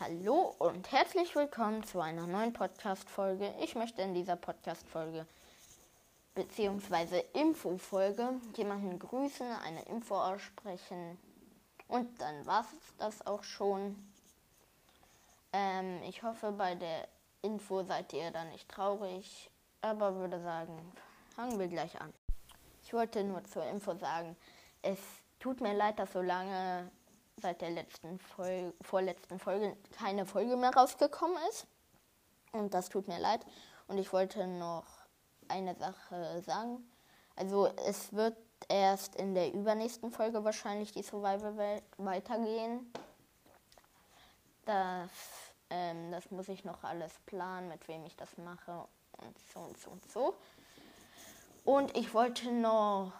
Hallo und herzlich willkommen zu einer neuen Podcast-Folge. Ich möchte in dieser Podcast-Folge bzw. Info-Folge jemanden grüßen, eine Info aussprechen und dann war es das auch schon. Ähm, ich hoffe, bei der Info seid ihr da nicht traurig, aber würde sagen, fangen wir gleich an. Ich wollte nur zur Info sagen, es tut mir leid, dass so lange seit der letzten Folge, vorletzten Folge keine Folge mehr rausgekommen ist. Und das tut mir leid. Und ich wollte noch eine Sache sagen. Also es wird erst in der übernächsten Folge wahrscheinlich die Survival-Welt weitergehen. Das, ähm, das muss ich noch alles planen, mit wem ich das mache und so und so und so. Und ich wollte noch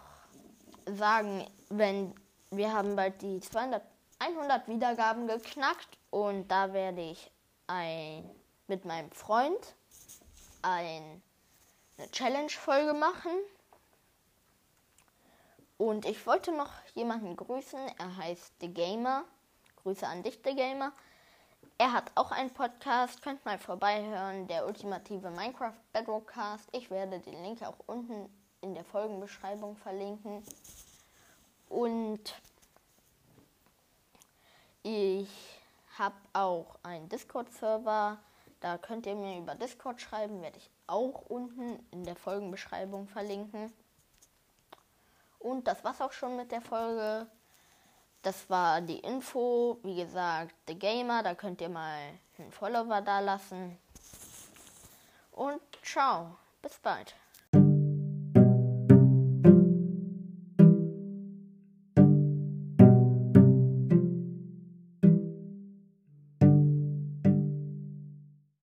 sagen, wenn wir haben bald die 200 100 Wiedergaben geknackt und da werde ich ein, mit meinem Freund ein, eine Challenge-Folge machen. Und ich wollte noch jemanden grüßen. Er heißt The Gamer. Grüße an dich, The Gamer. Er hat auch einen Podcast. Könnt mal vorbeihören. Der ultimative Minecraft Bedrockcast. Ich werde den Link auch unten in der Folgenbeschreibung verlinken. Und ich habe auch einen Discord-Server. Da könnt ihr mir über Discord schreiben. Werde ich auch unten in der Folgenbeschreibung verlinken. Und das war's auch schon mit der Folge. Das war die Info. Wie gesagt, The Gamer. Da könnt ihr mal einen Follower da lassen. Und ciao. Bis bald.